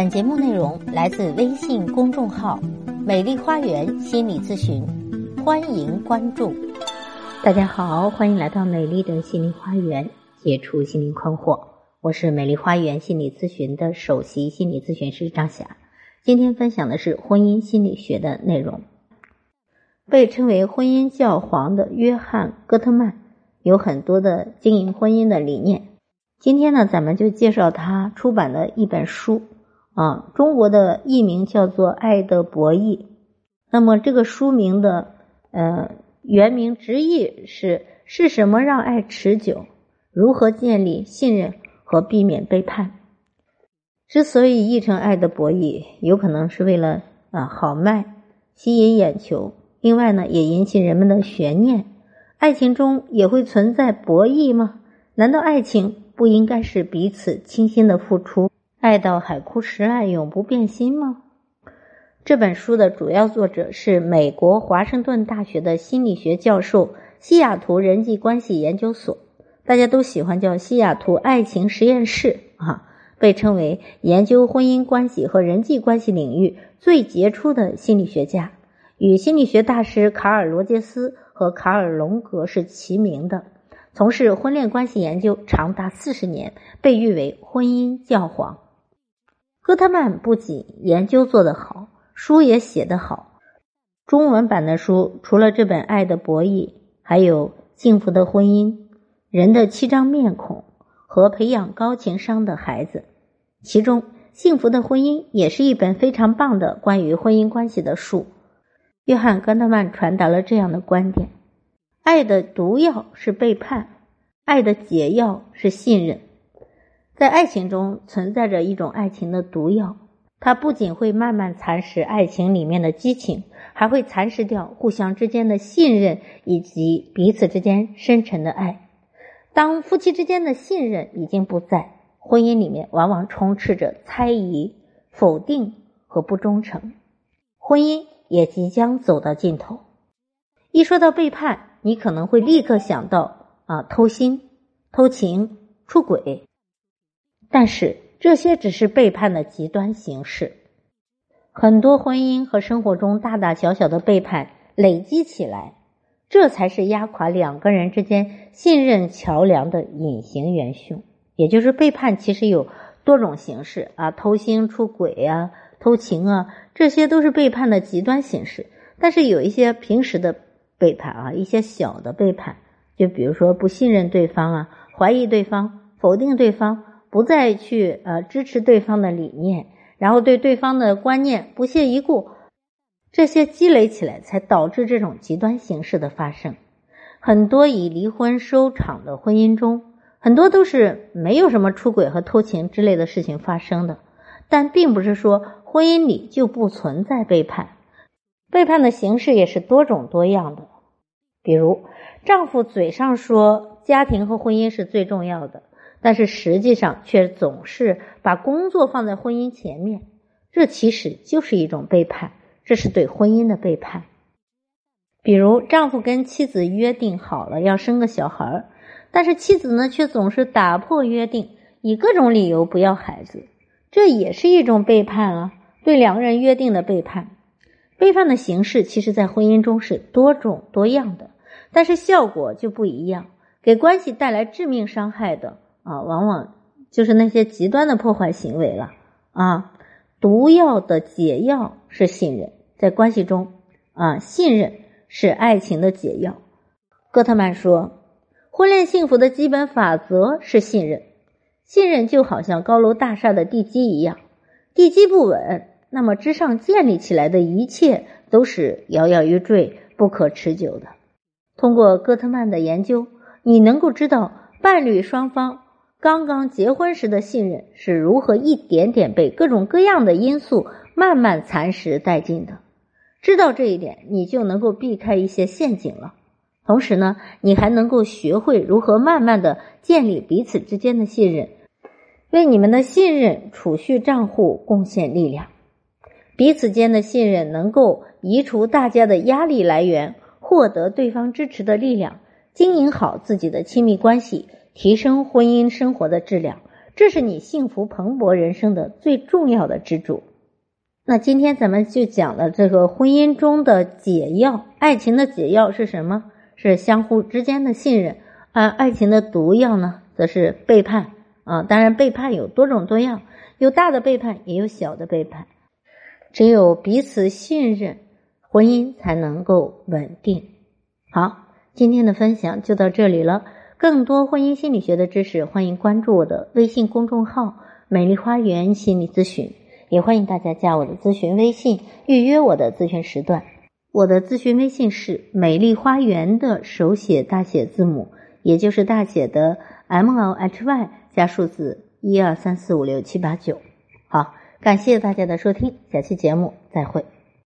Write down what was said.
本节目内容来自微信公众号“美丽花园心理咨询”，欢迎关注。大家好，欢迎来到美丽的心灵花园，解除心灵困惑。我是美丽花园心理咨询的首席心理咨询师张霞。今天分享的是婚姻心理学的内容。被称为婚姻教皇的约翰·戈特曼有很多的经营婚姻的理念。今天呢，咱们就介绍他出版的一本书。啊，中国的译名叫做《爱的博弈》，那么这个书名的呃原名直译是“是什么让爱持久？如何建立信任和避免背叛？”之所以译成《爱的博弈》，有可能是为了啊好卖、吸引眼球，另外呢也引起人们的悬念。爱情中也会存在博弈吗？难道爱情不应该是彼此倾心的付出？爱到海枯石烂，永不变心吗？这本书的主要作者是美国华盛顿大学的心理学教授，西雅图人际关系研究所，大家都喜欢叫西雅图爱情实验室啊，被称为研究婚姻关系和人际关系领域最杰出的心理学家，与心理学大师卡尔罗杰斯和卡尔隆格是齐名的，从事婚恋关系研究长达四十年，被誉为婚姻教皇。戈特曼不仅研究做得好，书也写得好。中文版的书除了这本《爱的博弈》，还有《幸福的婚姻》、《人的七张面孔》和《培养高情商的孩子》。其中，《幸福的婚姻》也是一本非常棒的关于婚姻关系的书。约翰·戈特曼传达了这样的观点：爱的毒药是背叛，爱的解药是信任。在爱情中存在着一种爱情的毒药，它不仅会慢慢蚕食爱情里面的激情，还会蚕食掉互相之间的信任以及彼此之间深沉的爱。当夫妻之间的信任已经不在，婚姻里面往往充斥着猜疑、否定和不忠诚，婚姻也即将走到尽头。一说到背叛，你可能会立刻想到啊，偷心、偷情、出轨。但是这些只是背叛的极端形式，很多婚姻和生活中大大小小的背叛累积起来，这才是压垮两个人之间信任桥梁的隐形元凶。也就是背叛其实有多种形式啊，偷腥、出轨啊、偷情啊，这些都是背叛的极端形式。但是有一些平时的背叛啊，一些小的背叛，就比如说不信任对方啊，怀疑对方，否定对方。不再去呃支持对方的理念，然后对对方的观念不屑一顾，这些积累起来，才导致这种极端形式的发生。很多以离婚收场的婚姻中，很多都是没有什么出轨和偷情之类的事情发生的。但并不是说婚姻里就不存在背叛，背叛的形式也是多种多样的。比如，丈夫嘴上说家庭和婚姻是最重要的。但是实际上却总是把工作放在婚姻前面，这其实就是一种背叛，这是对婚姻的背叛。比如，丈夫跟妻子约定好了要生个小孩儿但是妻子呢却总是打破约定，以各种理由不要孩子，这也是一种背叛啊，对两个人约定的背叛。背叛的形式其实，在婚姻中是多种多样的，但是效果就不一样，给关系带来致命伤害的。啊，往往就是那些极端的破坏行为了啊！毒药的解药是信任，在关系中啊，信任是爱情的解药。戈特曼说，婚恋幸福的基本法则是信任，信任就好像高楼大厦的地基一样，地基不稳，那么之上建立起来的一切都是摇摇欲坠、不可持久的。通过戈特曼的研究，你能够知道伴侣双方。刚刚结婚时的信任是如何一点点被各种各样的因素慢慢蚕食殆尽的？知道这一点，你就能够避开一些陷阱了。同时呢，你还能够学会如何慢慢的建立彼此之间的信任，为你们的信任储蓄账户贡献力量。彼此间的信任能够移除大家的压力来源，获得对方支持的力量，经营好自己的亲密关系。提升婚姻生活的质量，这是你幸福蓬勃人生的最重要的支柱。那今天咱们就讲了这个婚姻中的解药，爱情的解药是什么？是相互之间的信任。而爱情的毒药呢，则是背叛啊。当然，背叛有多种多样，有大的背叛，也有小的背叛。只有彼此信任，婚姻才能够稳定。好，今天的分享就到这里了。更多婚姻心理学的知识，欢迎关注我的微信公众号“美丽花园心理咨询”，也欢迎大家加我的咨询微信，预约我的咨询时段。我的咨询微信是“美丽花园”的手写大写字母，也就是大写的 M L H Y 加数字一二三四五六七八九。好。感谢大家的收听，下期节目再会。